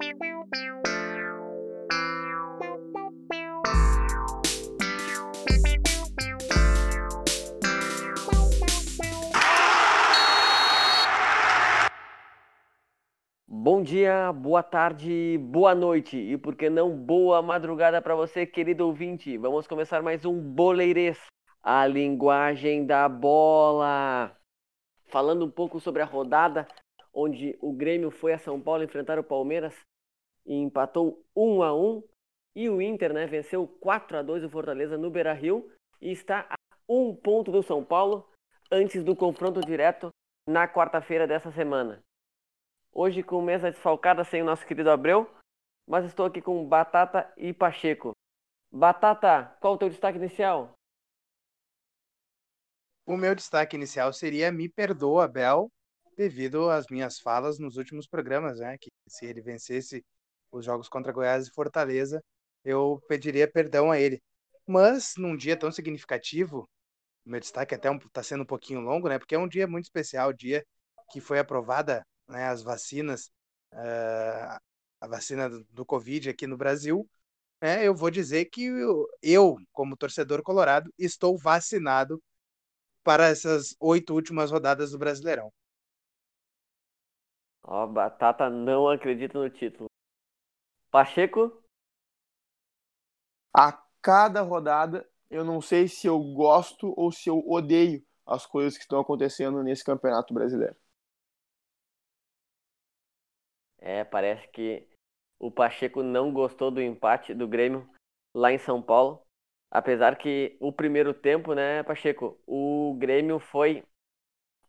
Bom dia, boa tarde, boa noite e por que não boa madrugada para você, querido ouvinte. Vamos começar mais um Boleirês, a linguagem da bola. Falando um pouco sobre a rodada onde o Grêmio foi a São Paulo enfrentar o Palmeiras e empatou 1 a 1 e o Inter, né, venceu 4 a 2 o Fortaleza no Beira-Rio e está a um ponto do São Paulo antes do confronto direto na quarta-feira dessa semana. Hoje com mesa desfalcada sem o nosso querido Abreu, mas estou aqui com Batata e Pacheco. Batata, qual o teu destaque inicial? O meu destaque inicial seria Me Perdoa, Abel, devido às minhas falas nos últimos programas, né? Que se ele vencesse os jogos contra Goiás e Fortaleza, eu pediria perdão a ele. Mas num dia tão significativo, meu destaque até está um, sendo um pouquinho longo, né? Porque é um dia muito especial, dia que foi aprovada né, as vacinas, uh, a vacina do, do Covid aqui no Brasil, é, eu vou dizer que eu, eu, como torcedor colorado, estou vacinado para essas oito últimas rodadas do Brasileirão. Ó, Batata não acredita no título. Pacheco? A cada rodada, eu não sei se eu gosto ou se eu odeio as coisas que estão acontecendo nesse Campeonato Brasileiro. É, parece que o Pacheco não gostou do empate do Grêmio lá em São Paulo. Apesar que o primeiro tempo, né, Pacheco, o Grêmio foi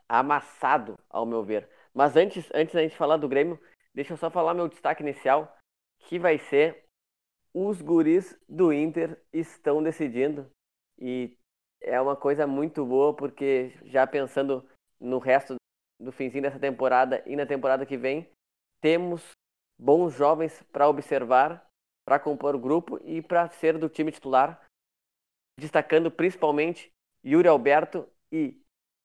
amassado, ao meu ver. Mas antes, antes da gente falar do Grêmio, deixa eu só falar meu destaque inicial, que vai ser os guris do Inter estão decidindo. E é uma coisa muito boa, porque já pensando no resto do finzinho dessa temporada e na temporada que vem, temos bons jovens para observar, para compor o grupo e para ser do time titular, destacando principalmente Yuri Alberto e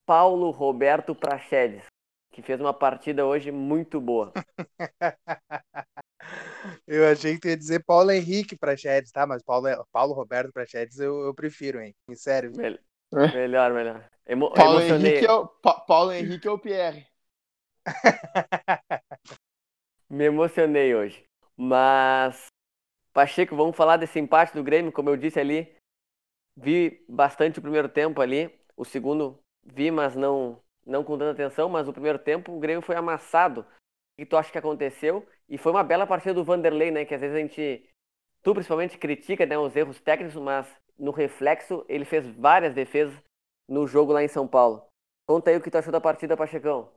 Paulo Roberto Prachedes, que fez uma partida hoje muito boa. eu achei que tu ia dizer Paulo Henrique Prachedes, tá? Mas Paulo, Paulo Roberto Prachedes eu, eu prefiro, hein? Sério. Mel melhor, melhor. Emo Paulo, Henrique é o, pa Paulo Henrique é o Pierre. Me emocionei hoje. Mas, Pacheco, vamos falar desse empate do Grêmio, como eu disse ali. Vi bastante o primeiro tempo ali. O segundo vi, mas não, não com tanta atenção. Mas o primeiro tempo o Grêmio foi amassado. Que tu acha que aconteceu? E foi uma bela partida do Vanderlei, né? Que às vezes a gente, tu principalmente, critica né, os erros técnicos, mas no reflexo ele fez várias defesas no jogo lá em São Paulo. Conta aí o que tu achou da partida, Pachecão.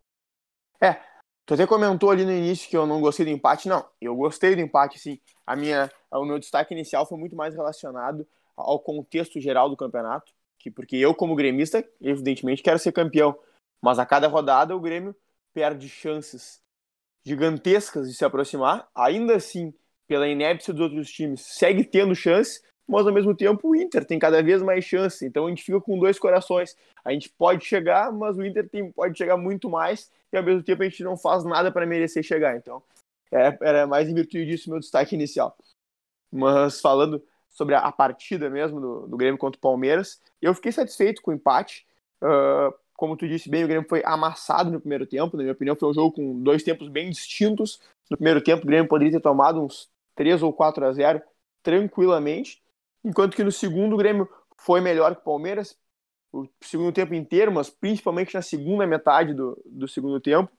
É, Tu até comentou ali no início que eu não gostei do empate. Não, eu gostei do empate, sim. A minha, o meu destaque inicial foi muito mais relacionado ao contexto geral do campeonato, que porque eu como gremista, evidentemente quero ser campeão, mas a cada rodada o Grêmio perde chances gigantescas de se aproximar. Ainda assim, pela inépcia dos outros times, segue tendo chance, mas ao mesmo tempo o Inter tem cada vez mais chance. Então a gente fica com dois corações. A gente pode chegar, mas o Inter tem, pode chegar muito mais e ao mesmo tempo a gente não faz nada para merecer chegar. Então é, era mais em virtude disso meu destaque inicial. Mas falando sobre a, a partida mesmo do, do, Grêmio contra o Palmeiras, eu fiquei satisfeito com o empate. Uh, como tu disse bem, o Grêmio foi amassado no primeiro tempo. Na minha opinião, foi um jogo com dois tempos bem distintos. No primeiro tempo, o Grêmio poderia ter tomado uns 3 ou 4 a 0 tranquilamente enquanto que no segundo o Grêmio foi melhor que o Palmeiras, o segundo tempo inteiro, mas principalmente na segunda metade do, do segundo tempo.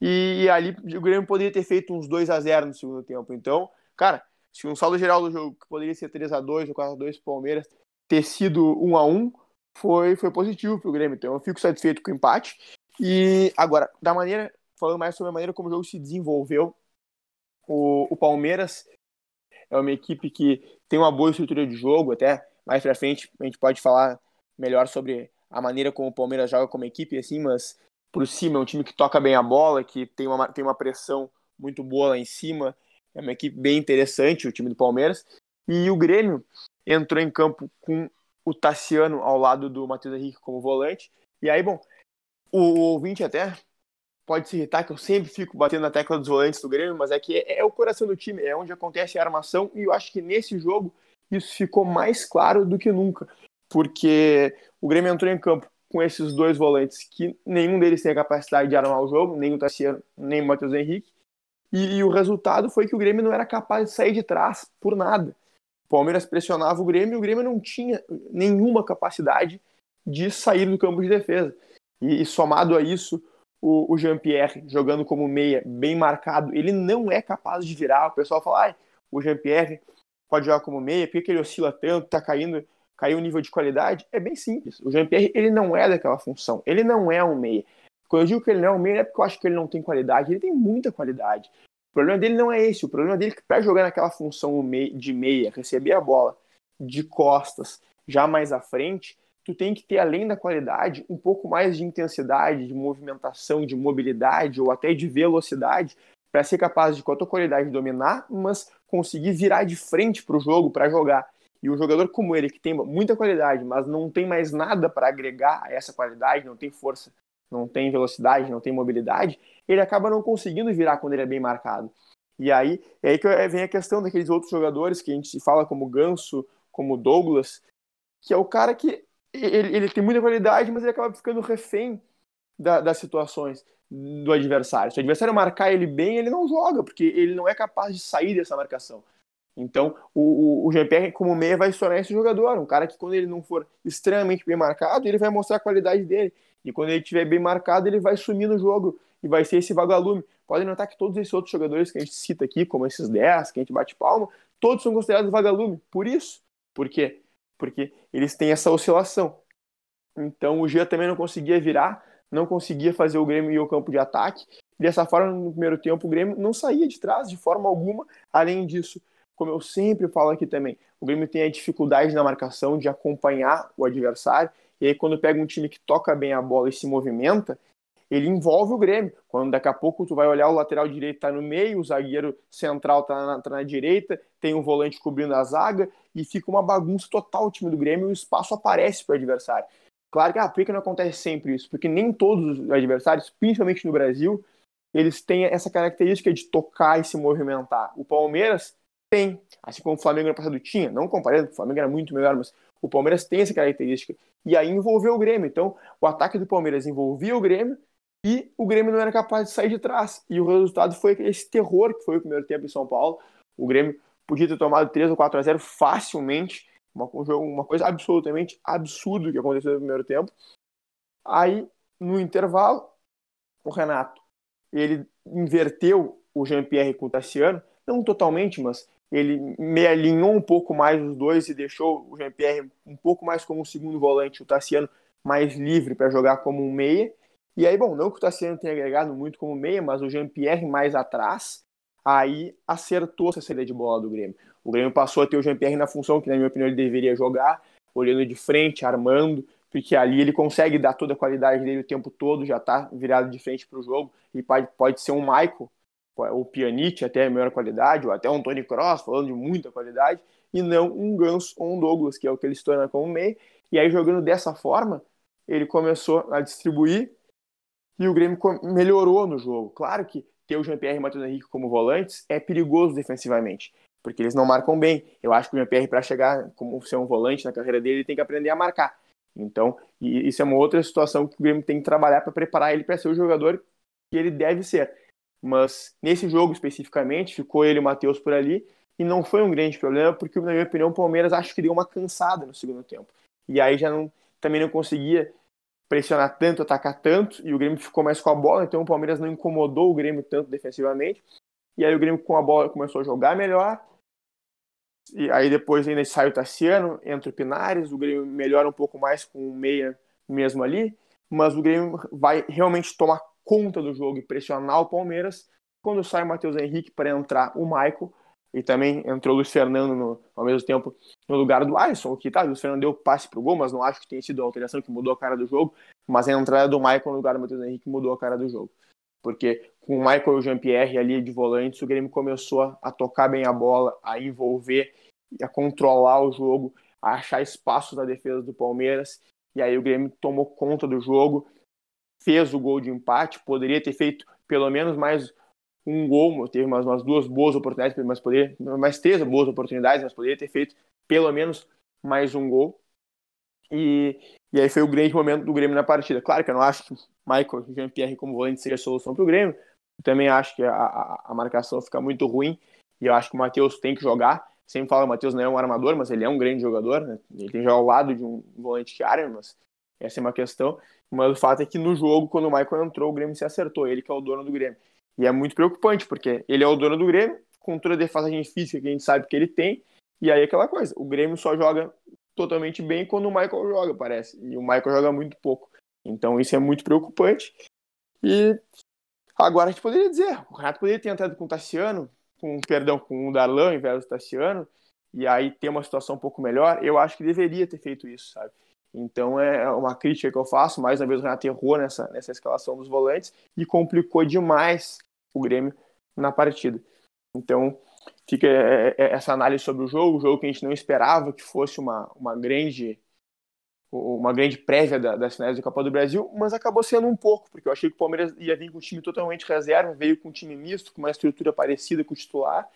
E, e ali o Grêmio poderia ter feito uns 2 a 0 no segundo tempo. Então, cara, se um saldo geral do jogo que poderia ser 3 a 2 ou 4 a 2 para o Palmeiras ter sido 1 a 1 foi, foi positivo para o Grêmio. Então eu fico satisfeito com o empate. E agora, da maneira, falando mais sobre a maneira como o jogo se desenvolveu, o, o Palmeiras é uma equipe que tem uma boa estrutura de jogo, até mais pra frente a gente pode falar melhor sobre a maneira como o Palmeiras joga como equipe, assim, mas por cima é um time que toca bem a bola, que tem uma, tem uma pressão muito boa lá em cima, é uma equipe bem interessante, o time do Palmeiras, e o Grêmio entrou em campo com o Tassiano ao lado do Matheus Henrique como volante, e aí, bom, o, ouvinte até pode se irritar, que eu sempre fico batendo na tecla dos volantes do Grêmio, mas é que é, é o coração do time, é onde acontece a armação, e eu acho que nesse jogo isso ficou mais claro do que nunca, porque o Grêmio entrou em campo com esses dois volantes que nenhum deles tem a capacidade de armar o jogo, nem o Tassiano, nem o Matheus Henrique, e, e, o resultado foi que o Grêmio não era capaz de sair de trás por nada. O Palmeiras pressionava o Grêmio e o Grêmio não tinha nenhuma capacidade de sair do campo de defesa. E, e somado a isso, o, o Jean-Pierre jogando como meia, bem marcado, ele não é capaz de virar. O pessoal fala, ah, o Jean-Pierre pode jogar como meia, por que ele oscila tanto, tá caindo, caiu o nível de qualidade? É bem simples. O Jean-Pierre, ele não é daquela função, ele não é um meia. Quando eu digo que ele não é um meia, é porque eu acho que ele não tem qualidade, ele tem muita qualidade. Problema dele não é esse, o problema dele é que para jogar naquela função de meia, receber a bola de costas, já mais à frente, tu tem que ter, além da qualidade, um pouco mais de intensidade, de movimentação, de mobilidade ou até de velocidade para ser capaz de, com a tua qualidade, dominar, mas conseguir virar de frente para o jogo para jogar. E um jogador como ele, que tem muita qualidade, mas não tem mais nada para agregar a essa qualidade, não tem força, não tem velocidade, não tem mobilidade, ele acaba não conseguindo virar quando ele é bem marcado. E aí, é aí que vem a questão daqueles outros jogadores que a gente fala como Ganso, como Douglas, que é o cara que ele, ele tem muita qualidade, mas ele acaba ficando refém da, das situações do adversário. Se o adversário marcar ele bem, ele não joga, porque ele não é capaz de sair dessa marcação. Então, o, o, o Jean-Pierre, como meia, vai se tornar esse jogador. Um cara que, quando ele não for extremamente bem marcado, ele vai mostrar a qualidade dele. E quando ele estiver bem marcado, ele vai sumir no jogo e vai ser esse vagalume. Podem notar que todos esses outros jogadores que a gente cita aqui, como esses 10, que a gente bate palma, todos são considerados vagalume. Por isso. Por quê? porque eles têm essa oscilação. Então o Gia também não conseguia virar, não conseguia fazer o Grêmio ir ao campo de ataque. Dessa forma, no primeiro tempo, o Grêmio não saía de trás de forma alguma. Além disso, como eu sempre falo aqui também, o Grêmio tem a dificuldade na marcação de acompanhar o adversário. E aí, quando pega um time que toca bem a bola e se movimenta, ele envolve o Grêmio. Quando daqui a pouco tu vai olhar o lateral direito tá no meio, o zagueiro central tá na, tá na direita, tem um volante cobrindo a zaga e fica uma bagunça total o time do Grêmio e o espaço aparece para o adversário. Claro que, ah, por que não acontece sempre isso? Porque nem todos os adversários, principalmente no Brasil, eles têm essa característica de tocar e se movimentar. O Palmeiras tem, assim como o Flamengo no passado tinha, não comparando, o Flamengo era muito melhor, mas o Palmeiras tem essa característica. E aí envolveu o Grêmio. Então, o ataque do Palmeiras envolvia o Grêmio e o Grêmio não era capaz de sair de trás. E o resultado foi esse terror que foi o primeiro tempo em São Paulo. O Grêmio podia ter tomado 3 ou 4 a 0 facilmente. Uma, uma coisa absolutamente absurda que aconteceu no primeiro tempo. Aí, no intervalo, o Renato ele inverteu o Jean-Pierre com o Tassiano, não totalmente, mas ele me alinhou um pouco mais os dois e deixou o Jean-Pierre um pouco mais como um segundo volante, o Tassiano mais livre para jogar como um meia. E aí, bom, não que o Tassiano tenha agregado muito como meia, mas o Jean-Pierre mais atrás, aí acertou essa saída de bola do Grêmio. O Grêmio passou a ter o Jean-Pierre na função que, na minha opinião, ele deveria jogar, olhando de frente, armando, porque ali ele consegue dar toda a qualidade dele o tempo todo, já está virado de frente para o jogo, e pode, pode ser um Michael, o Pjanic até a melhor qualidade, ou até um Tony Cross, falando de muita qualidade, e não um Ganso ou um Douglas, que é o que ele se torna como meio. E aí, jogando dessa forma, ele começou a distribuir e o Grêmio melhorou no jogo. Claro que ter o Jean-Pierre e o Matheus Henrique como volantes é perigoso defensivamente, porque eles não marcam bem. Eu acho que o Jean-Pierre, para chegar como ser um volante na carreira dele, ele tem que aprender a marcar. Então, isso é uma outra situação que o Grêmio tem que trabalhar para preparar ele para ser o jogador que ele deve ser. Mas nesse jogo especificamente, ficou ele e o Matheus por ali, e não foi um grande problema, porque, na minha opinião, o Palmeiras acho que deu uma cansada no segundo tempo. E aí já não, também não conseguia pressionar tanto, atacar tanto, e o Grêmio ficou mais com a bola, então o Palmeiras não incomodou o Grêmio tanto defensivamente. E aí o Grêmio com a bola começou a jogar melhor. E aí depois ainda sai o Tassiano, entra o Pinares, o Grêmio melhora um pouco mais com o meia mesmo ali, mas o Grêmio vai realmente tomar conta do jogo e pressionar o Palmeiras quando sai o Matheus Henrique para entrar o Michael e também entrou o Luiz Fernando no, ao mesmo tempo no lugar do Alisson, que tá, o Luiz Fernando deu passe pro gol, mas não acho que tenha sido a alteração que mudou a cara do jogo, mas a entrada do Michael no lugar do Matheus Henrique mudou a cara do jogo. Porque com o Michael e o Jean-Pierre ali de volantes, o Grêmio começou a tocar bem a bola, a envolver, a controlar o jogo, a achar espaço na defesa do Palmeiras, e aí o Grêmio tomou conta do jogo, fez o gol de empate, poderia ter feito pelo menos mais um gol, teve umas, umas duas boas oportunidades, mas poderia, mais três boas oportunidades, mas poderia ter feito pelo menos mais um gol. E, e aí foi o grande momento do Grêmio na partida. Claro que eu não acho que Michael Jean-Pierre como volante seria a solução para o Grêmio. Eu também acho que a, a, a, marcação fica muito ruim e eu acho que o Matheus tem que jogar. Sempre falo que o Matheus não é um armador, mas ele é um grande jogador. Né? Ele tem que jogar ao lado de um volante que arma, mas essa é uma questão. Mas o fato é que no jogo, quando o Michael entrou, o Grêmio se acertou. Ele que é o dono do Grêmio. E é muito preocupante, porque ele é o dono do Grêmio, com toda a defasagem física que a gente sabe que ele tem. E aí aquela coisa, o Grêmio só joga totalmente bem quando o Michael joga, parece. E o Michael joga muito pouco. Então isso é muito preocupante. E agora a gente poderia dizer, o Renato poderia ter entrado com o Tassiano, com, perdão, com o Darlan ao invés do Tassiano, e aí ter uma situação um pouco melhor. Eu acho que deveria ter feito isso, sabe? Então é uma crítica que eu faço. Mais uma vez o Renato errou nessa, nessa escalação dos volantes e complicou demais o Grêmio na partida. Então fica é, é, essa análise sobre o jogo, o jogo que a gente não esperava que fosse uma, uma grande uma grande prévia da, das finais do Copa do Brasil, mas acabou sendo um pouco, porque eu achei que o Palmeiras ia vir com um time totalmente reserva, veio com um time misto, com uma estrutura parecida com o titular,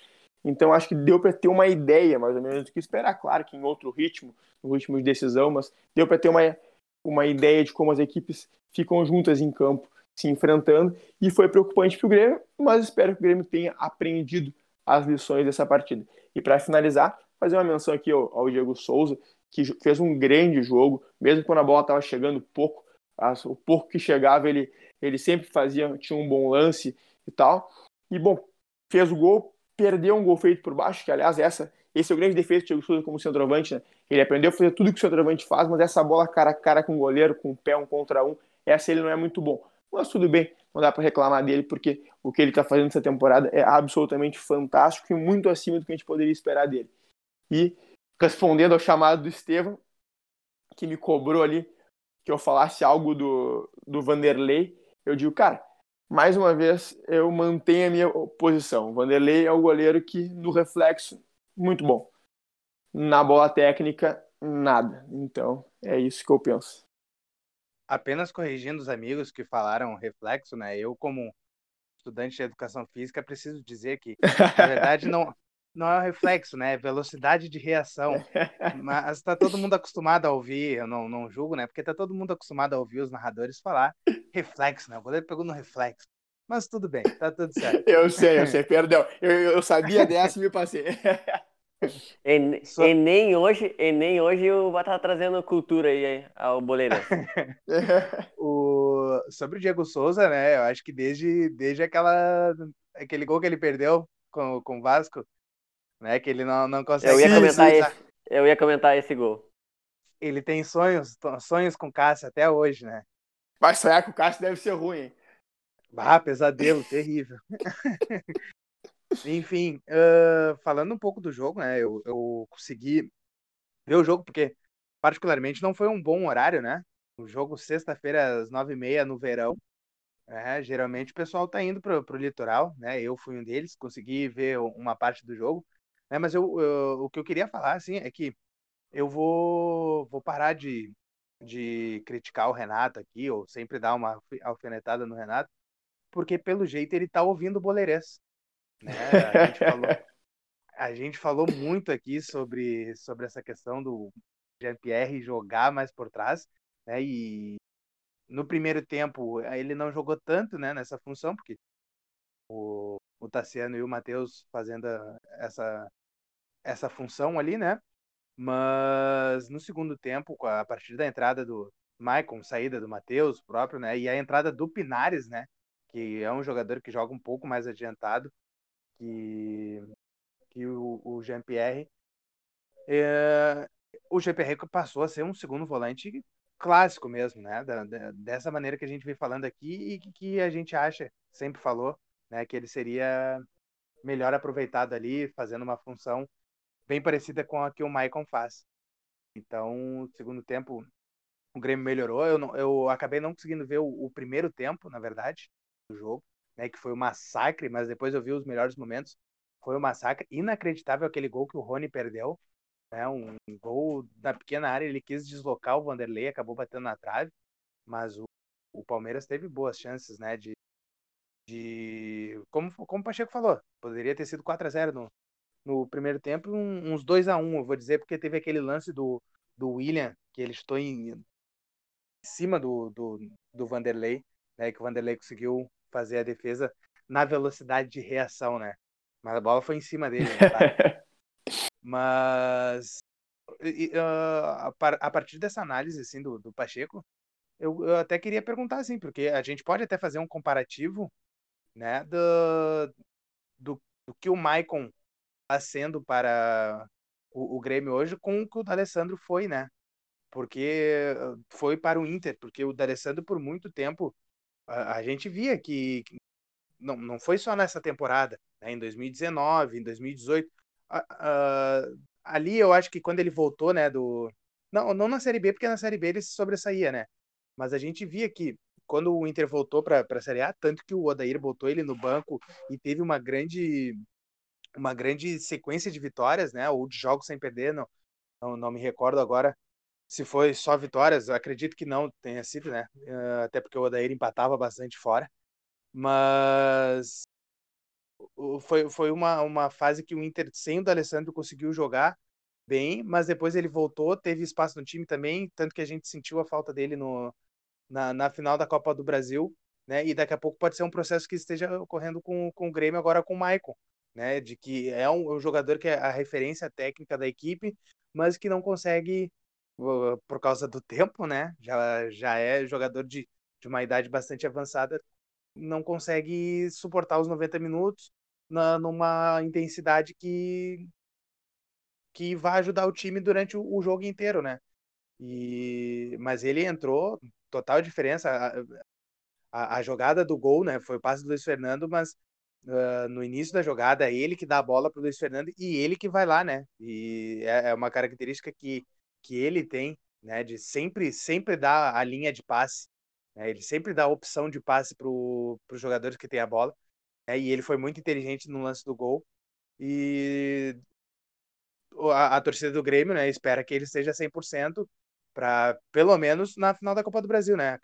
então acho que deu para ter uma ideia mais ou menos do que esperar, claro que em outro ritmo, no ritmo de decisão, mas deu para ter uma, uma ideia de como as equipes ficam juntas em campo, se enfrentando, e foi preocupante para o Grêmio, mas espero que o Grêmio tenha aprendido as lições dessa partida. E para finalizar, fazer uma menção aqui ao, ao, Diego Souza, que fez um grande jogo, mesmo quando a bola estava chegando pouco, as, o pouco que chegava ele, ele sempre fazia, tinha um bom lance e tal. E bom, fez o gol, perdeu um gol feito por baixo, que aliás essa, esse é o grande defeito do Diego Souza como centroavante, né? Ele aprendeu a fazer tudo que o centroavante faz, mas essa bola cara a cara com o goleiro, com o pé um contra um, essa ele não é muito bom. Mas tudo bem, não dá para reclamar dele, porque o que ele está fazendo essa temporada é absolutamente fantástico e muito acima do que a gente poderia esperar dele. E respondendo ao chamado do Estevam, que me cobrou ali que eu falasse algo do, do Vanderlei, eu digo, cara, mais uma vez eu mantenho a minha posição. O Vanderlei é o goleiro que, no reflexo, muito bom. Na bola técnica, nada. Então, é isso que eu penso apenas corrigindo os amigos que falaram reflexo, né? Eu, como estudante de educação física, preciso dizer que, na verdade, não, não é um reflexo, né? É velocidade de reação. Mas está todo mundo acostumado a ouvir, eu não, não julgo, né? Porque está todo mundo acostumado a ouvir os narradores falar reflexo, né? O goleiro pegou no reflexo. Mas tudo bem, tá tudo certo. Eu sei, eu sei, perdão. Eu, eu sabia dessa e me passei. E, Só... e, nem hoje, e nem hoje o Batata tá trazendo cultura aí ao boleiro. o... Sobre o Diego Souza, né? Eu acho que desde, desde aquela, aquele gol que ele perdeu com, com o Vasco, né? Que ele não, não consegue. Eu ia comentar esse, eu ia comentar esse gol. Ele tem sonhos, sonhos com Cássio até hoje, né? Mas sonhar com o Cássio deve ser ruim, hein? Ah, pesadelo, terrível. Enfim, uh, falando um pouco do jogo, né? Eu, eu consegui ver o jogo porque, particularmente, não foi um bom horário, né? O jogo sexta-feira às nove e meia no verão. É, geralmente o pessoal tá indo pro, pro litoral, né? Eu fui um deles, consegui ver uma parte do jogo. Né? Mas eu, eu, o que eu queria falar, assim, é que eu vou, vou parar de, de criticar o Renato aqui, ou sempre dar uma alfinetada no Renato, porque pelo jeito ele tá ouvindo o Boleirês. Né? A, gente falou, a gente falou muito aqui sobre, sobre essa questão do Jean-Pierre jogar mais por trás, né? E no primeiro tempo ele não jogou tanto né, nessa função, porque o, o Tassiano e o Matheus fazendo essa, essa função ali, né? Mas no segundo tempo, a partir da entrada do Maicon, saída do Matheus próprio, né? E a entrada do Pinares, né? Que é um jogador que joga um pouco mais adiantado que, que o, o Jean-Pierre. É, o Jean-Pierre passou a ser um segundo volante clássico mesmo, né? Da, da, dessa maneira que a gente vem falando aqui e que, que a gente acha, sempre falou, né? Que ele seria melhor aproveitado ali, fazendo uma função bem parecida com a que o Maicon faz. Então, segundo tempo, o Grêmio melhorou. Eu, não, eu acabei não conseguindo ver o, o primeiro tempo, na verdade, do jogo né, que foi um massacre, mas depois eu vi os melhores momentos. Foi um massacre inacreditável aquele gol que o Rony perdeu, né, um gol da pequena área, ele quis deslocar o Vanderlei, acabou batendo na trave, mas o o Palmeiras teve boas chances, né, de, de como, como o Pacheco falou, poderia ter sido 4 a 0 no, no primeiro tempo, um, uns 2 a 1 eu vou dizer, porque teve aquele lance do, do William, que ele estou em, em cima do, do, do Vanderlei, né, que o Vanderlei conseguiu fazer a defesa na velocidade de reação, né, mas a bola foi em cima dele, né, mas uh, a partir dessa análise assim do, do Pacheco, eu, eu, até queria perguntar assim, porque a gente pode até fazer um comparativo, né, do, do, do que o Maicon sendo para o, o, Grêmio hoje com o que o D'Alessandro foi, né? Porque foi para o Inter, porque o D'Alessandro por muito tempo a, a gente via que, que não, não foi só nessa temporada, né, em 2019, em 2018, uh, ali eu acho que quando ele voltou, né, do não, não na Série B, porque na Série B ele se sobressaía, né? Mas a gente via que quando o Inter voltou para a Série A, tanto que o Odair botou ele no banco e teve uma grande uma grande sequência de vitórias, né? Ou de jogos sem perder, não, não, não me recordo agora se foi só vitórias, acredito que não tenha sido, né? Até porque o Odair empatava bastante fora. Mas foi, foi uma, uma fase que o Inter, sem o D'Alessandro, conseguiu jogar bem, mas depois ele voltou, teve espaço no time também, tanto que a gente sentiu a falta dele no, na, na final da Copa do Brasil, né? E daqui a pouco pode ser um processo que esteja ocorrendo com, com o Grêmio agora com o Maicon, né? De que é um, um jogador que é a referência técnica da equipe, mas que não consegue, por causa do tempo, né? Já, já é jogador de, de uma idade bastante avançada, não consegue suportar os 90 minutos na, numa intensidade que, que vai ajudar o time durante o, o jogo inteiro, né? E, mas ele entrou, total diferença. A, a, a, jogada do gol, né? Foi o passe do Luiz Fernando, mas uh, no início da jogada é ele que dá a bola para o Luiz Fernando e ele que vai lá, né? E é, é uma característica que, que ele tem, né? De sempre, sempre dar a linha de passe. Né? Ele sempre dá a opção de passe para os jogadores que têm a bola. Né? E ele foi muito inteligente no lance do gol. E a, a torcida do Grêmio, né, espera que ele esteja 100% para pelo menos na final da Copa do Brasil, né?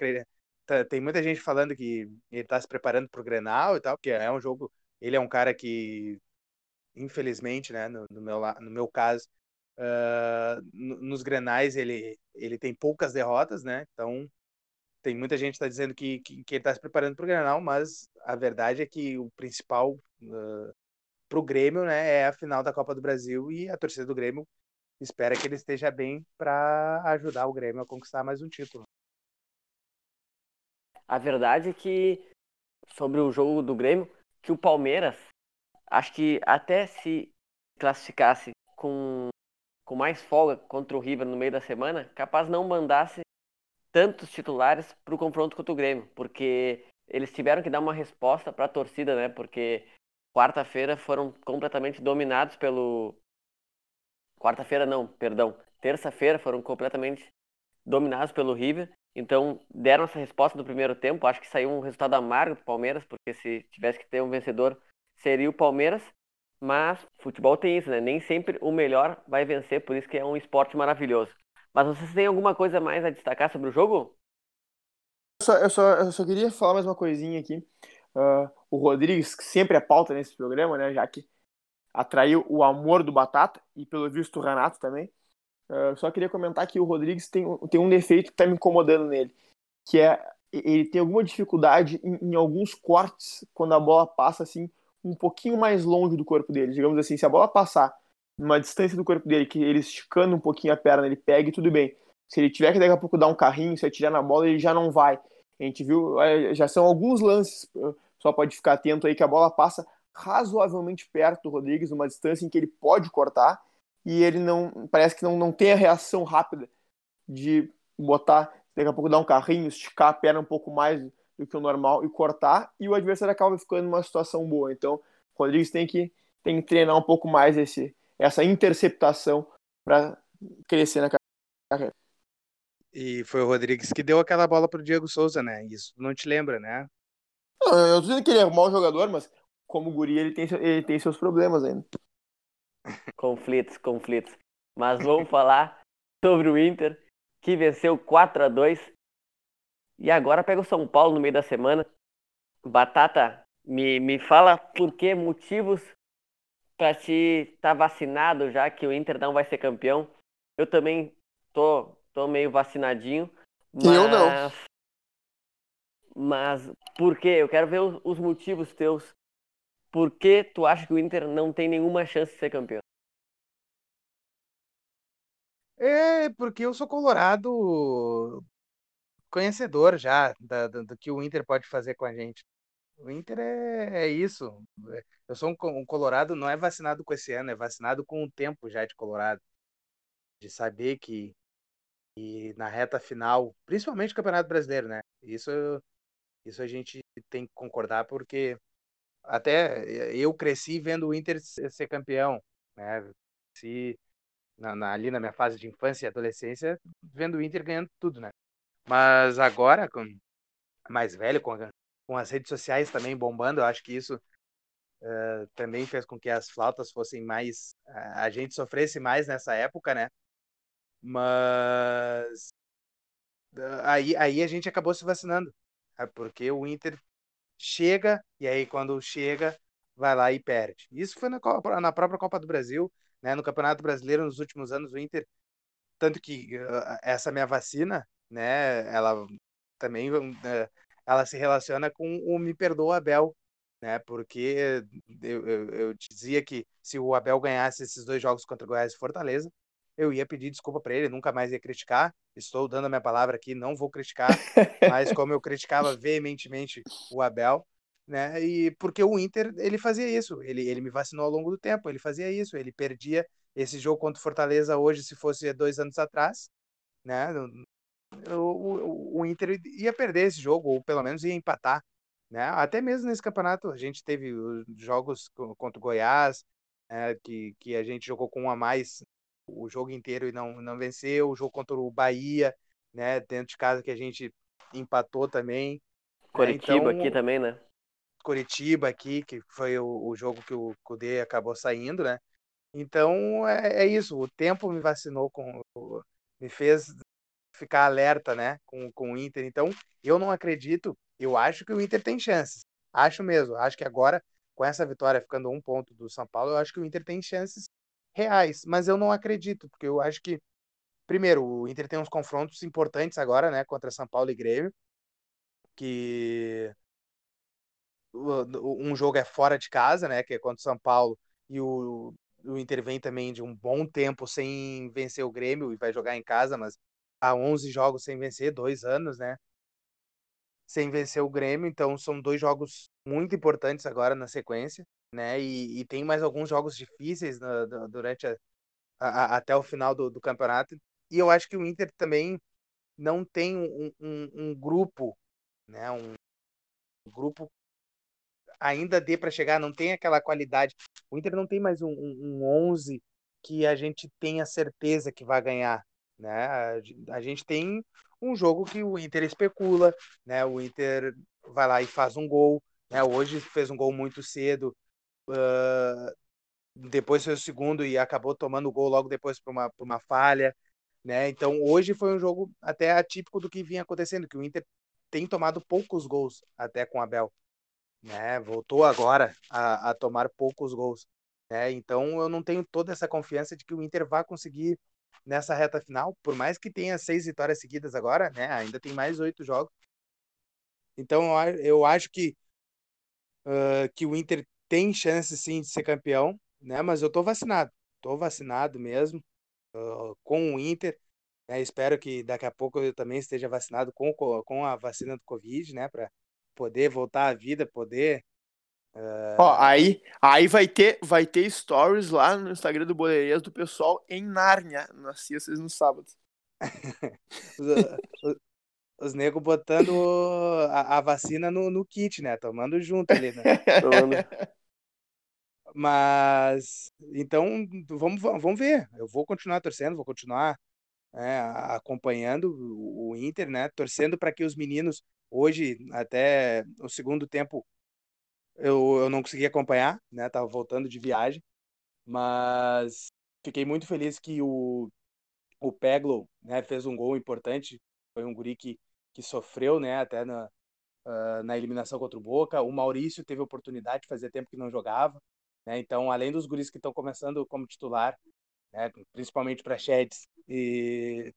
Tá, tem muita gente falando que ele está se preparando para o Grenal e tal, porque é um jogo. Ele é um cara que, infelizmente, né, no, no meu, no meu caso, uh, nos Grenais ele, ele tem poucas derrotas, né? Então tem muita gente que está dizendo que, que, que ele está se preparando para o Grenal, mas a verdade é que o principal uh, para o Grêmio né, é a final da Copa do Brasil e a torcida do Grêmio espera que ele esteja bem para ajudar o Grêmio a conquistar mais um título. A verdade é que, sobre o jogo do Grêmio, que o Palmeiras, acho que até se classificasse com, com mais folga contra o River no meio da semana, capaz não mandasse tantos titulares para o confronto contra o Grêmio, porque eles tiveram que dar uma resposta para a torcida, né? Porque quarta-feira foram completamente dominados pelo. Quarta-feira não, perdão. Terça-feira foram completamente dominados pelo River. Então deram essa resposta no primeiro tempo. Acho que saiu um resultado amargo do Palmeiras, porque se tivesse que ter um vencedor seria o Palmeiras. Mas futebol tem isso, né? Nem sempre o melhor vai vencer, por isso que é um esporte maravilhoso. Mas vocês têm alguma coisa mais a destacar sobre o jogo? Eu só, eu só, eu só queria falar mais uma coisinha aqui. Uh, o Rodrigues, que sempre é pauta nesse programa, né? Já que atraiu o amor do Batata e pelo visto o Renato também. Uh, só queria comentar que o Rodrigues tem, tem um defeito que está me incomodando nele, que é ele tem alguma dificuldade em, em, alguns cortes quando a bola passa assim um pouquinho mais longe do corpo dele. Digamos assim, se a bola passar numa distância do corpo dele, que ele esticando um pouquinho a perna, ele pega e tudo bem. Se ele tiver que daqui a pouco dar um carrinho, se atirar na bola, ele já não vai. A gente viu, é, já são alguns lances, só pode ficar atento aí que a bola passa razoavelmente perto do Rodrigues, numa distância em que ele pode cortar, e ele não, parece que não, não tem a reação rápida de botar, daqui a pouco dar um carrinho, esticar a perna um pouco mais do que o normal e cortar, e o adversário acaba ficando numa situação boa. Então, o Rodrigues tem que, tem que treinar um pouco mais esse, essa interceptação para crescer na carreira. E foi o Rodrigues que deu aquela bola pro Diego Souza, né? Isso não te lembra, né? Não, eu tô dizendo que ele é um mau jogador, mas como guri ele tem, ele tem seus problemas ainda. Conflitos, conflitos. Mas vamos falar sobre o Inter, que venceu 4 a 2 E agora pega o São Paulo no meio da semana. Batata, me, me fala por que motivos para te estar tá vacinado já que o Inter não vai ser campeão. Eu também tô, tô meio vacinadinho. Mas... Eu não. Mas por quê? Eu quero ver os, os motivos teus. Por que tu acha que o Inter não tem nenhuma chance de ser campeão? É, porque eu sou colorado conhecedor já da, do, que o Inter pode fazer com a gente. O Inter é, é isso. Eu sou um, um, colorado, não é vacinado com esse ano, é vacinado com o tempo já de colorado. De saber que, que na reta final, principalmente o Campeonato Brasileiro, né? Isso, isso a gente tem que concordar, porque até eu cresci vendo o Inter ser campeão, né? Se na, na, ali na minha fase de infância e adolescência, vendo o Inter ganhando tudo, né? Mas agora, com mais velho, com, com as redes sociais também bombando, eu acho que isso uh, também fez com que as flautas fossem mais. A gente sofresse mais nessa época, né? Mas. Uh, aí, aí a gente acabou se vacinando. Né? Porque o Inter chega, e aí quando chega, vai lá e perde. Isso foi na, Copa, na própria Copa do Brasil né, no Campeonato Brasileiro nos últimos anos, o Inter, tanto que uh, essa minha vacina, né, ela também uh, ela se relaciona com o Me Perdoa Abel, né, porque eu, eu, eu, dizia que se o Abel ganhasse esses dois jogos contra Goiás e Fortaleza, eu ia pedir desculpa para ele, nunca mais ia criticar. Estou dando a minha palavra aqui, não vou criticar, mas como eu criticava veementemente o Abel, né? E porque o Inter ele fazia isso, ele, ele me vacinou ao longo do tempo, ele fazia isso, ele perdia esse jogo contra o Fortaleza hoje se fosse dois anos atrás, né? O, o, o Inter ia perder esse jogo ou pelo menos ia empatar, né? Até mesmo nesse campeonato a gente teve jogos contra o Goiás, é, que que a gente jogou com um a mais o jogo inteiro e não não venceu, o jogo contra o Bahia, né? Dentro de casa que a gente empatou também. Né? Coritiba né? então, aqui também, né? Curitiba aqui, que foi o, o jogo que o Kudê acabou saindo, né? Então é, é, isso, o tempo me vacinou com me fez ficar alerta, né, com, com o Inter. Então, eu não acredito, eu acho que o Inter tem chances. Acho mesmo, acho que agora com essa vitória ficando um ponto do São Paulo, eu acho que o Inter tem chances reais, mas eu não acredito, porque eu acho que primeiro, o Inter tem uns confrontos importantes agora, né, contra São Paulo e Grêmio, que um jogo é fora de casa, né, que é contra o São Paulo, e o, o Inter vem também de um bom tempo sem vencer o Grêmio e vai jogar em casa, mas há 11 jogos sem vencer, dois anos, né, sem vencer o Grêmio, então são dois jogos muito importantes agora na sequência, né, e, e tem mais alguns jogos difíceis durante a, a, até o final do, do, campeonato, e eu acho que o Inter também não tem um, um, um grupo, né, um grupo ainda dê para chegar, não tem aquela qualidade. O Inter não tem mais um, um, um 11 que a gente tenha certeza que vai ganhar, né? A gente tem um jogo que o Inter especula, né? O Inter vai lá e faz um gol, né? Hoje fez um gol muito cedo, depois fez o segundo e acabou tomando o gol logo depois por uma, por uma falha, né? Então hoje foi um jogo até atípico do que vinha acontecendo, que o Inter tem tomado poucos gols até com o Abel, né? Voltou agora a, a tomar poucos gols, né? Então eu não tenho toda essa confiança de que o Inter vai conseguir nessa reta final, por mais que tenha seis vitórias seguidas agora, né? Ainda tem mais oito jogos. Então eu acho que uh, que o Inter tem chance sim de ser campeão, né? Mas eu tô vacinado, tô vacinado mesmo uh, com o Inter. Né? Espero que daqui a pouco eu também esteja vacinado com, com a vacina do Covid, né? Para poder voltar à vida, poder. Uh... Ó, aí, aí vai ter, vai ter stories lá no Instagram do Boleiras do pessoal em Nárnia, nas sextas e no sábado. os, os, os negros botando a, a, vacina no, no kit, né? Tomando junto ali, né? Mas então vamos, vamos ver. Eu vou continuar torcendo, vou continuar é, acompanhando o Inter, né? Torcendo para que os meninos Hoje, até o segundo tempo, eu, eu não consegui acompanhar, né? Tava voltando de viagem, mas fiquei muito feliz que o, o Peglo né, fez um gol importante. Foi um guri que, que sofreu, né, até na, uh, na eliminação contra o Boca. O Maurício teve oportunidade, fazia tempo que não jogava. Né? Então, além dos guris que estão começando como titular, né, principalmente para Sheds e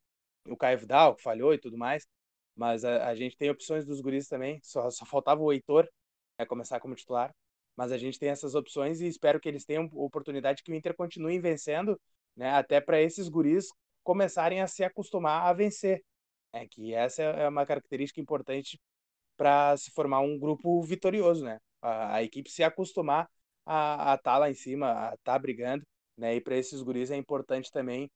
o Caio Vidal, que falhou e tudo mais, mas a, a, gente tem opções dos guris também. Só, só faltava o Heitor né, começar como titular, mas a gente tem essas opções e espero que eles tenham oportunidade que o Inter continue vencendo, né, até para esses guris começarem a se acostumar a vencer. É que essa é uma característica importante para se formar um grupo vitorioso, né? A, a equipe se acostumar a estar tá lá em cima, a tá brigando, né? E para esses guris é importante também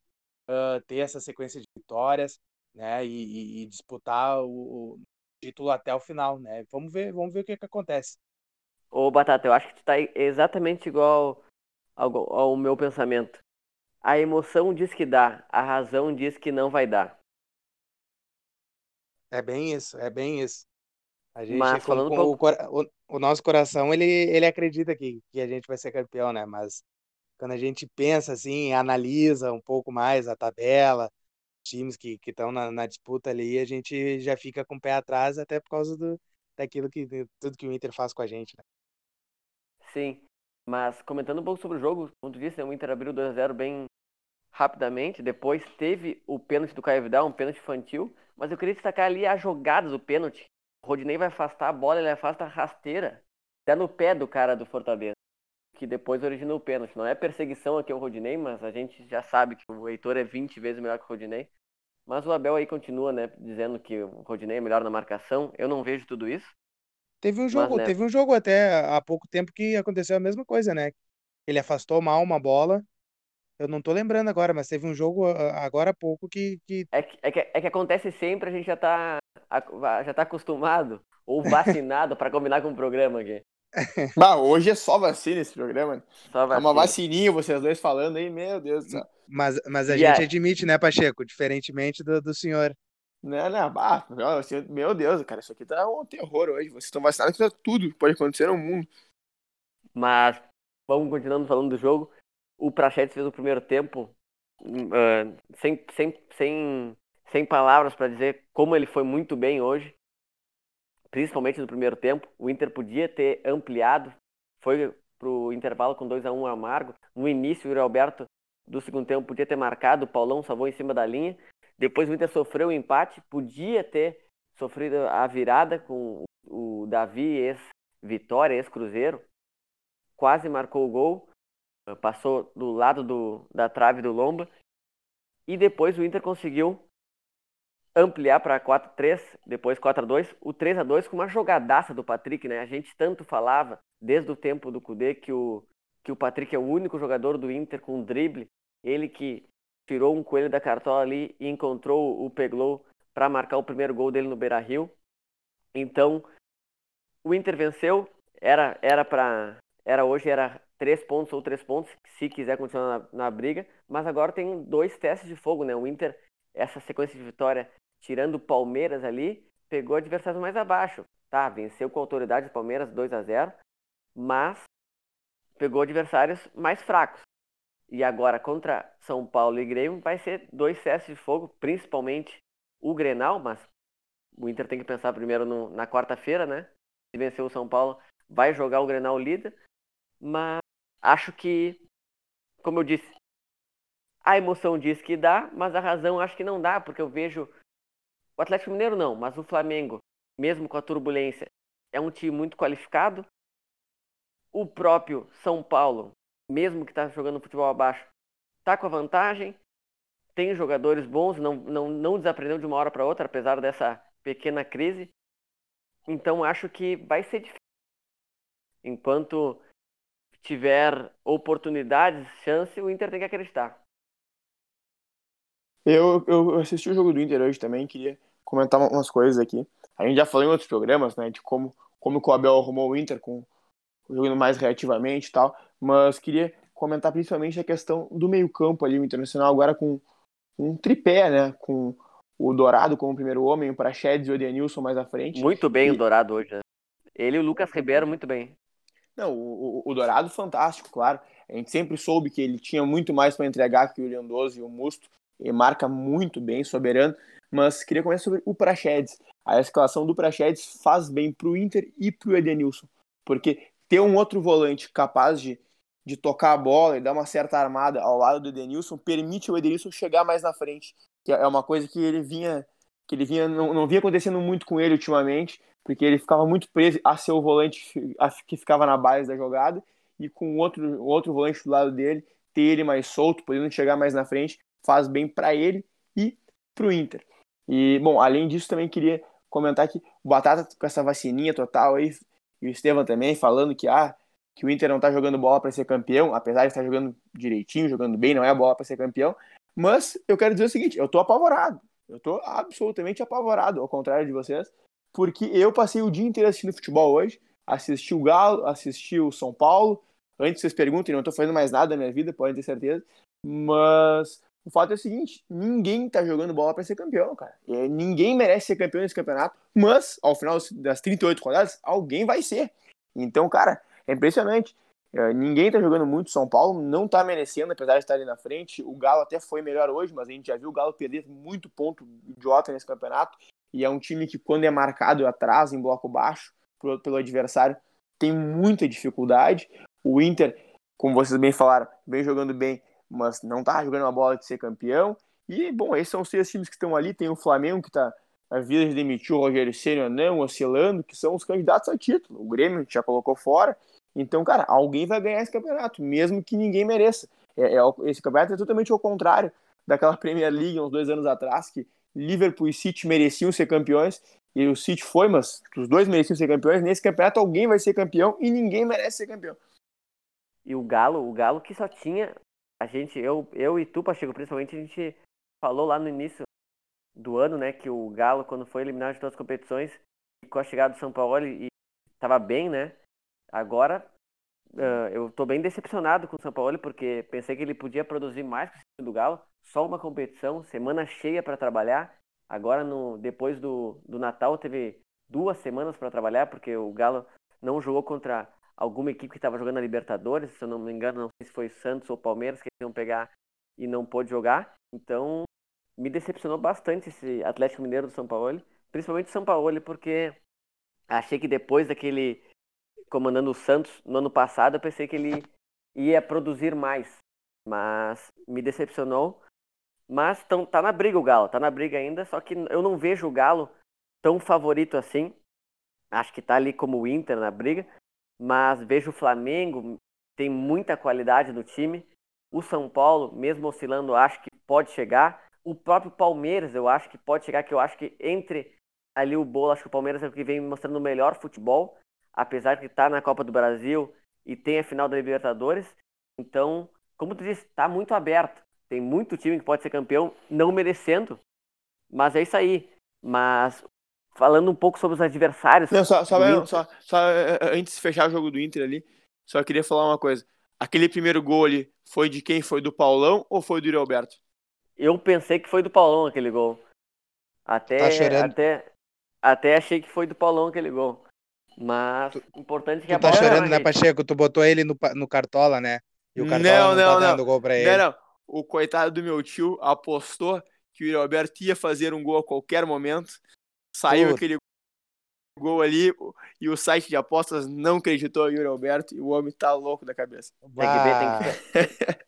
uh, ter essa sequência de vitórias, né? E, e disputar o, o, título até o final, né? Vamos ver, vamos ver o que, que acontece. Ô Batata, eu acho que tu tá exatamente igual ao, ao meu pensamento. A emoção diz que dá, a razão diz que não vai dar. É bem isso, é bem isso. A gente, Mas, falando com, com o, o, o, nosso coração, ele, ele acredita que, que a gente vai ser campeão, né? Mas quando a gente pensa assim, analisa um pouco mais a tabela, times que estão na, na, disputa ali, a gente já fica com o pé atrás, até por causa do, daquilo que tudo que o Inter faz com a gente, né? Sim, mas comentando um pouco sobre o jogo, como tu disse, né, o Inter abriu 2x0 bem rapidamente, depois teve o pênalti do Caio Vidal, um pênalti infantil, mas eu queria destacar ali a jogada do pênalti, Rodinei vai afastar a bola, ele afasta a rasteira. Até no pé do cara do Fortaleza. Que depois originou o pênalti. Não é perseguição aqui ao Rodinei, mas a gente já sabe que o Heitor é 20 vezes melhor que o Rodinei. Mas o Abel aí continua, né, dizendo que o Rodinei é melhor na marcação. Eu não vejo tudo isso. Teve um jogo, mas, né, teve um jogo até há pouco tempo que aconteceu a mesma coisa, né? Ele afastou mal uma bola. Eu não tô lembrando agora, mas teve um jogo agora há pouco que. que... É, que, é, que, é que acontece sempre, a gente já tá já tá acostumado ou vacinado para combinar com o programa aqui. Bah, hoje é só vacina esse programa. Só vacina. É uma vacininha, vocês dois falando aí, meu Deus do céu. Mas, mas a e gente admite, né, Pacheco? Diferentemente do, do senhor. Não, não, bah, meu Deus, cara, isso aqui tá um terror hoje. Vocês estão vacinados, tá tudo pode acontecer no mundo. Mas, vamos continuando falando do jogo. O Prachetes fez o primeiro tempo uh, sem, sem, sem sem palavras para dizer como ele foi muito bem hoje, principalmente no primeiro tempo. O Inter podia ter ampliado, foi para o intervalo com 2 a 1 um amargo. No início, o Alberto do segundo tempo podia ter marcado, o Paulão salvou em cima da linha. Depois o Inter sofreu o empate, podia ter sofrido a virada com o Davi, ex-Vitória, ex-Cruzeiro. Quase marcou o gol, passou do lado do, da trave do Lomba. E depois o Inter conseguiu ampliar para 4-3, depois 4-2, o 3-2 com uma jogadaça do Patrick, né? A gente tanto falava desde o tempo do Cudê que o, que o Patrick é o único jogador do Inter com drible, ele que tirou um coelho da cartola ali e encontrou o Peglow para marcar o primeiro gol dele no Beira-Rio. Então, o Inter venceu, era era para era hoje era três pontos ou três pontos, se quiser continuar na, na briga, mas agora tem dois testes de fogo, né? O Inter essa sequência de vitória tirando o Palmeiras ali, pegou adversários mais abaixo. Tá, venceu com autoridade o Palmeiras 2 a 0 mas pegou adversários mais fracos. E agora contra São Paulo e Grêmio vai ser dois cestos de fogo, principalmente o Grenal, mas o Inter tem que pensar primeiro no, na quarta-feira, né? Se vencer o São Paulo, vai jogar o Grenal líder. Mas acho que, como eu disse, a emoção diz que dá, mas a razão acho que não dá, porque eu vejo o Atlético Mineiro não, mas o Flamengo, mesmo com a turbulência, é um time muito qualificado. O próprio São Paulo, mesmo que está jogando futebol abaixo, está com a vantagem. Tem jogadores bons, não, não, não desaprendeu de uma hora para outra, apesar dessa pequena crise. Então acho que vai ser difícil. Enquanto tiver oportunidades, chance, o Inter tem que acreditar. Eu, eu assisti o jogo do Inter hoje também, queria comentar umas coisas aqui. A gente já falou em outros programas, né, de como, como o Abel arrumou o Inter com jogando mais reativamente e tal, mas queria comentar principalmente a questão do meio-campo ali, o Internacional agora com um tripé, né, com o Dourado como primeiro homem, o Praxedes e o Edenilson mais à frente. Muito bem e... o Dourado hoje, né? Ele e o Lucas Ribeiro muito bem. Não, o, o, Dourado fantástico, claro. A gente sempre soube que ele tinha muito mais para entregar que o Leandroso e o Musto. Ele marca muito bem, soberano Mas queria começar sobre o Praxedes. A escalação do Praxedes faz bem para o Inter e para o Edenilson, porque ter um outro volante capaz de, de tocar a bola e dar uma certa armada ao lado do Edenilson permite o Edenilson chegar mais na frente, que é uma coisa que ele vinha que ele vinha não, não vinha acontecendo muito com ele ultimamente, porque ele ficava muito preso a ser o volante que ficava na base da jogada e com outro outro volante do lado dele ter ele mais solto, podendo chegar mais na frente, faz bem para ele e para o Inter. E bom, além disso também queria comentar que o Batata com essa vacininha total aí e o Estevam também falando que ah, que o Inter não tá jogando bola para ser campeão, apesar de estar jogando direitinho, jogando bem, não é a bola para ser campeão. Mas eu quero dizer o seguinte, eu tô apavorado. Eu tô absolutamente apavorado, ao contrário de vocês, porque eu passei o dia inteiro assistindo futebol hoje, assisti o Galo, assisti o São Paulo. Antes vocês perguntem, não tô fazendo mais nada na minha vida, podem ter certeza. Mas o fato é o seguinte: ninguém tá jogando bola para ser campeão, cara. E ninguém merece ser campeão nesse campeonato, mas ao final das 38 rodadas, alguém vai ser. Então, cara, é impressionante. É, ninguém tá jogando muito. São Paulo não tá merecendo, apesar de estar ali na frente. O Galo até foi melhor hoje, mas a gente já viu o Galo perder muito ponto idiota nesse campeonato. E é um time que, quando é marcado atrás, em bloco baixo, pelo, pelo adversário, tem muita dificuldade. O Inter, como vocês bem falaram, vem jogando bem, mas não tá jogando uma bola de ser campeão. E, bom, esses são os três times que estão ali. Tem o Flamengo, que tá a vida de demitir o Rogério Senna não, oscilando, que são os candidatos a título. O Grêmio já colocou fora. Então, cara, alguém vai ganhar esse campeonato, mesmo que ninguém mereça. É, é, esse campeonato é totalmente ao contrário daquela Premier League uns dois anos atrás, que Liverpool e City mereciam ser campeões, e o City foi, mas os dois mereciam ser campeões. Nesse campeonato, alguém vai ser campeão e ninguém merece ser campeão. E o Galo, o Galo que só tinha a gente, eu, eu e tu, Pacheco, principalmente, a gente falou lá no início do ano, né, que o Galo, quando foi eliminado de todas as competições, com a chegada do São Paulo e estava bem, né? Agora, uh, eu estou bem decepcionado com o São Paulo, porque pensei que ele podia produzir mais que o time do Galo. Só uma competição, semana cheia para trabalhar. Agora, no, depois do, do Natal, teve duas semanas para trabalhar, porque o Galo não jogou contra alguma equipe que estava jogando a Libertadores, se eu não me engano, não sei se foi Santos ou Palmeiras que iam pegar e não pôde jogar. Então, me decepcionou bastante esse Atlético Mineiro do São Paulo, principalmente São Paulo, porque achei que depois daquele comandando o Santos no ano passado, eu pensei que ele ia produzir mais, mas me decepcionou. Mas tão, tá na briga o Galo, tá na briga ainda, só que eu não vejo o Galo tão favorito assim. Acho que tá ali como o Inter na briga, mas vejo o Flamengo, tem muita qualidade no time. O São Paulo, mesmo oscilando, acho que pode chegar. O próprio Palmeiras, eu acho que pode chegar, que eu acho que entre ali o bolo, acho que o Palmeiras é o que vem mostrando o melhor futebol, apesar de estar na Copa do Brasil e tem a final da Libertadores. Então, como tu disse, está muito aberto. Tem muito time que pode ser campeão, não merecendo. Mas é isso aí. Mas falando um pouco sobre os adversários. Não, só, só, só, só, eh, eh, antes de fechar o jogo do Inter ali, só queria falar uma coisa. Aquele primeiro gol ali foi de quem? Foi do Paulão ou foi do Yuri Alberto? Eu pensei que foi do Paulão aquele gol. Até, tá até, até achei que foi do Paulão aquele gol. Mas o importante é que tu a tá bola. Tá chorando, né, Pacheco? Tu botou ele no, no Cartola, né? E o Cartola não, não, não tá dando gol pra ele. Não, não. O coitado do meu tio apostou que o Yuri Alberto ia fazer um gol a qualquer momento. Saiu aquele gol ali e o site de apostas não acreditou em Yuri Alberto e o homem tá louco da cabeça. Tem que ver, tem que,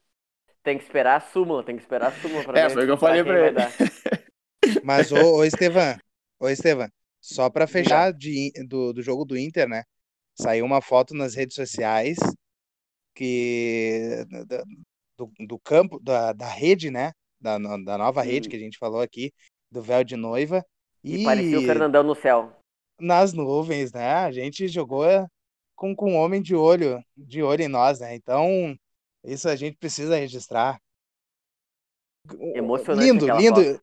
tem que esperar a súmula, tem que esperar a súmula pra É, foi o que eu falei pra ele. Mas, ô, ô Estevan, ô Estevan, só pra fechar de, do, do jogo do Inter, né? Saiu uma foto nas redes sociais que do, do campo, da, da rede, né? Da, da nova rede que a gente falou aqui, do véu de noiva. E, e parecia o Fernandão no céu. Nas nuvens, né? A gente jogou com, com um homem de olho, de olho em nós, né? Então, isso a gente precisa registrar. Emocionante. Lindo, lindo. Foto.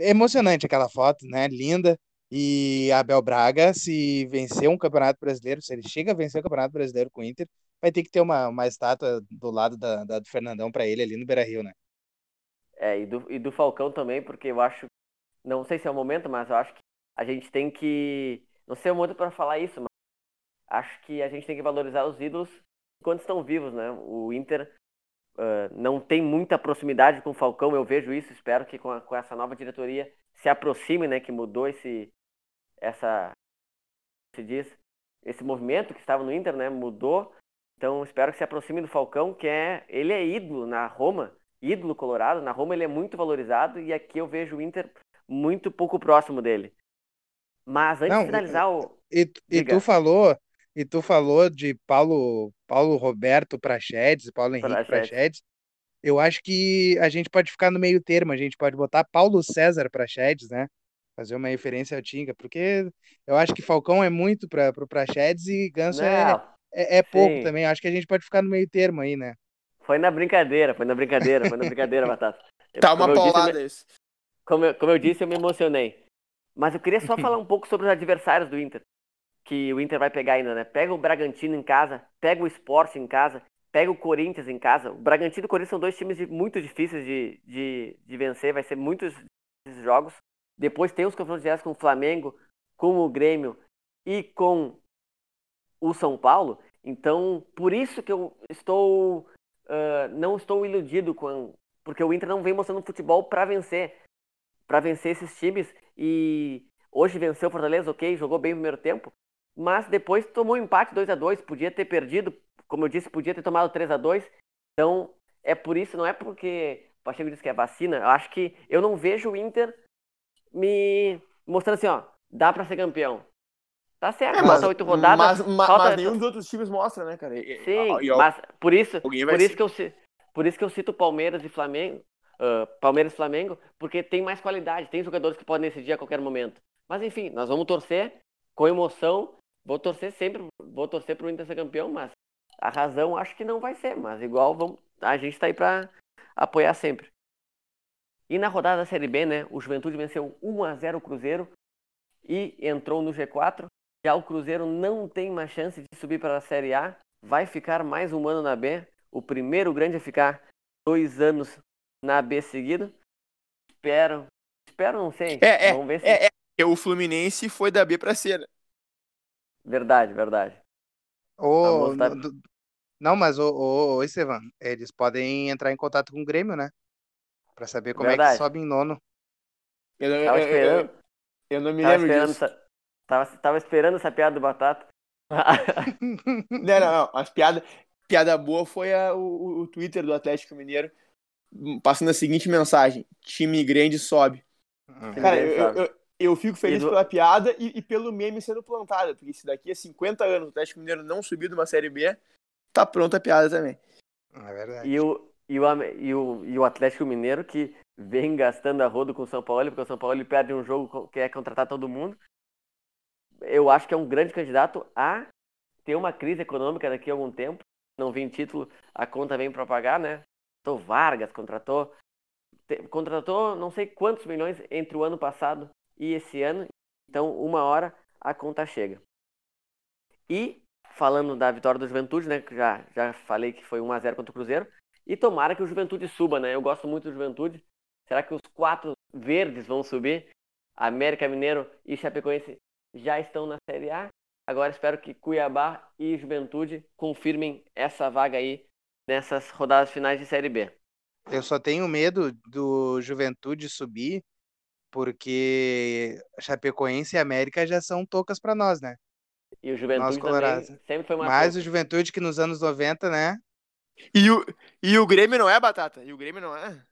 Emocionante aquela foto, né? Linda. E Abel Braga, se vencer um campeonato brasileiro, se ele chega a vencer o campeonato brasileiro com o Inter, vai ter que ter uma, uma estátua do lado da, da do Fernandão para ele ali no Beira Rio, né? É, e do, e do Falcão também, porque eu acho não sei se é o momento, mas eu acho que a gente tem que. Não sei o momento para falar isso, mas acho que a gente tem que valorizar os ídolos enquanto estão vivos, né? O Inter uh, não tem muita proximidade com o Falcão, eu vejo isso. Espero que com, a, com essa nova diretoria se aproxime, né? Que mudou esse, essa, se diz, esse movimento que estava no Inter, né? Mudou. Então espero que se aproxime do Falcão, que é, ele é ídolo na Roma, ídolo colorado. Na Roma ele é muito valorizado e aqui eu vejo o Inter muito pouco próximo dele. Mas antes Não, de finalizar o. E, e tu falou, e tu falou de Paulo, Paulo Roberto Prachedes, Paulo Henrique Praxedes. Prachedes. Eu acho que a gente pode ficar no meio termo, a gente pode botar Paulo César Prachedes, né? Fazer uma referência ao Tinga, porque eu acho que Falcão é muito para o Prachedes e Ganso é, é, é pouco sim. também. Eu acho que a gente pode ficar no meio termo aí, né? foi na brincadeira, foi na brincadeira, foi na brincadeira, Batata. Tá uma eu disse, paulada isso. Como eu, como eu disse, eu me emocionei. Mas eu queria só falar um pouco sobre os adversários do Inter. Que o Inter vai pegar ainda, né? Pega o Bragantino em casa, pega o Sport em casa, pega o Corinthians em casa. O Bragantino e o Corinthians são dois times de- muito difíceis de, de, de vencer, vai ser muitos esses jogos. Depois tem os confrontos diretos com o Flamengo, com o Grêmio e com o São Paulo. Então, por isso que eu estou. ah, não estou iludido com. Porque o Inter não vem mostrando futebol para vencer para vencer esses times e hoje venceu o Fortaleza, ok, jogou bem o primeiro tempo, mas depois tomou um empate 2 a 2 podia ter perdido, como eu disse, podia ter tomado 3 a 2 então é por isso, não é porque o Pacheco disse que é vacina, eu acho que eu não vejo o Inter me mostrando assim, ó, dá para ser campeão. Tá certo, É, mas, falta oito rodadas, mas, ma- falta- mas nenhum dos outros times mostra, né, cara? E- Sim, e- e- mas por isso, por isso ser- que eu por isso que eu cito Palmeiras e Flamengo, ah, Palmeiras e Flamengo, porque tem mais qualidade, tem jogadores que podem decidir a qualquer momento. Mas enfim, nós vamos torcer com emoção. Vou torcer sempre, vou torcer pro Inter ser campeão, mas a razão acho que não vai ser, mas igual vamos, a gente tá aí pra apoiar sempre. E na rodada da Série B, né, o Juventude venceu 1 a 0 o Cruzeiro e entrou no G4. Já o Cruzeiro não tem mais chance de subir para a Série A, vai ficar mais um ano na B. O primeiro grande a ficar dois anos na B seguido. Espero, espero não sei. É, é, Vamos ver se é, é, porque o Fluminense foi da B pra C, né? verdade, verdade. Vamos tá- do- Não, mas ô, ô, ô, Estevam, eles podem entrar em contato com o Grêmio, né? Pra saber como é Verdade. que sobe em nono. Eu, não- Tava eu- eu- eu- eu não me tava lembro disso. essa, tava, tava esperando essa piada do Batata. Não, não, não. As piada, piada boa foi a- o, o Twitter do Atlético Mineiro passando a seguinte mensagem: time grande sobe. Uhum. Cara, eu, eu, eu fico feliz E do- pela piada e, e pelo meme sendo plantado, porque se daqui a 50 anos o Atlético Mineiro não subir de uma Série B, tá pronta a piada também. É verdade. E o, e, o, e, o, e o Atlético Mineiro que vem gastando a rodo com o São Paulo, porque o São Paulo ele perde um jogo que é contratar todo mundo. Eu acho que é um grande candidato a ter uma crise econômica daqui a algum tempo. Não vem título, a conta vem para pagar, né? Contratou Vargas, contratou. contratou não sei quantos milhões entre o ano passado e esse ano. Então, uma hora a conta chega. E falando da vitória do Juventude, né? Que já, já falei que foi 1x0 contra o Cruzeiro. E tomara que o Juventude suba, né? Eu gosto muito do Juventude. Será que os quatro verdes vão subir? América Mineiro e Chapecoense já estão na Série A. Agora espero que Cuiabá e Juventude confirmem essa vaga aí nessas rodadas finais de Série B. Eu só tenho medo do Juventude subir, porque Chapecoense e América já são toucas pra nós, né? E o Juventude também sempre foi uma Mas o. Juventude que nos anos 90, né? E o, e o Grêmio não é batata? E o Grêmio não é?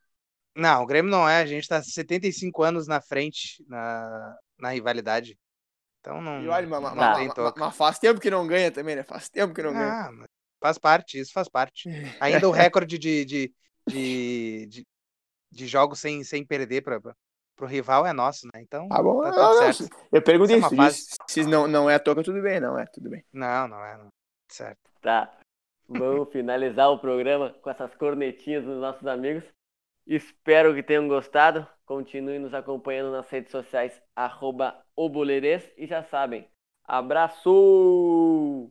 Não, o Grêmio não é. A gente tá 75 anos na frente na, na rivalidade. Então não, E olha, mas, não mas- tem mas- faz tempo que não ganha também, né? Faz tempo que não ganha. Ah, mas faz parte, isso faz parte. Ainda o recorde de, de, de, de, de jogos sem, sem perder para o rival é nosso, né? Então Tá bom, tá não, tudo não, certo. Eu perguntei Isso é isso. Se não, não é toca, tudo bem. Não é, tudo bem. Não, não é. Não. Certo. Tá. Vamos finalizar o programa com essas cornetinhas dos nossos amigos. Espero que tenham gostado. Continue nos acompanhando nas redes sociais, arroba obolerês. E já sabem, abraço!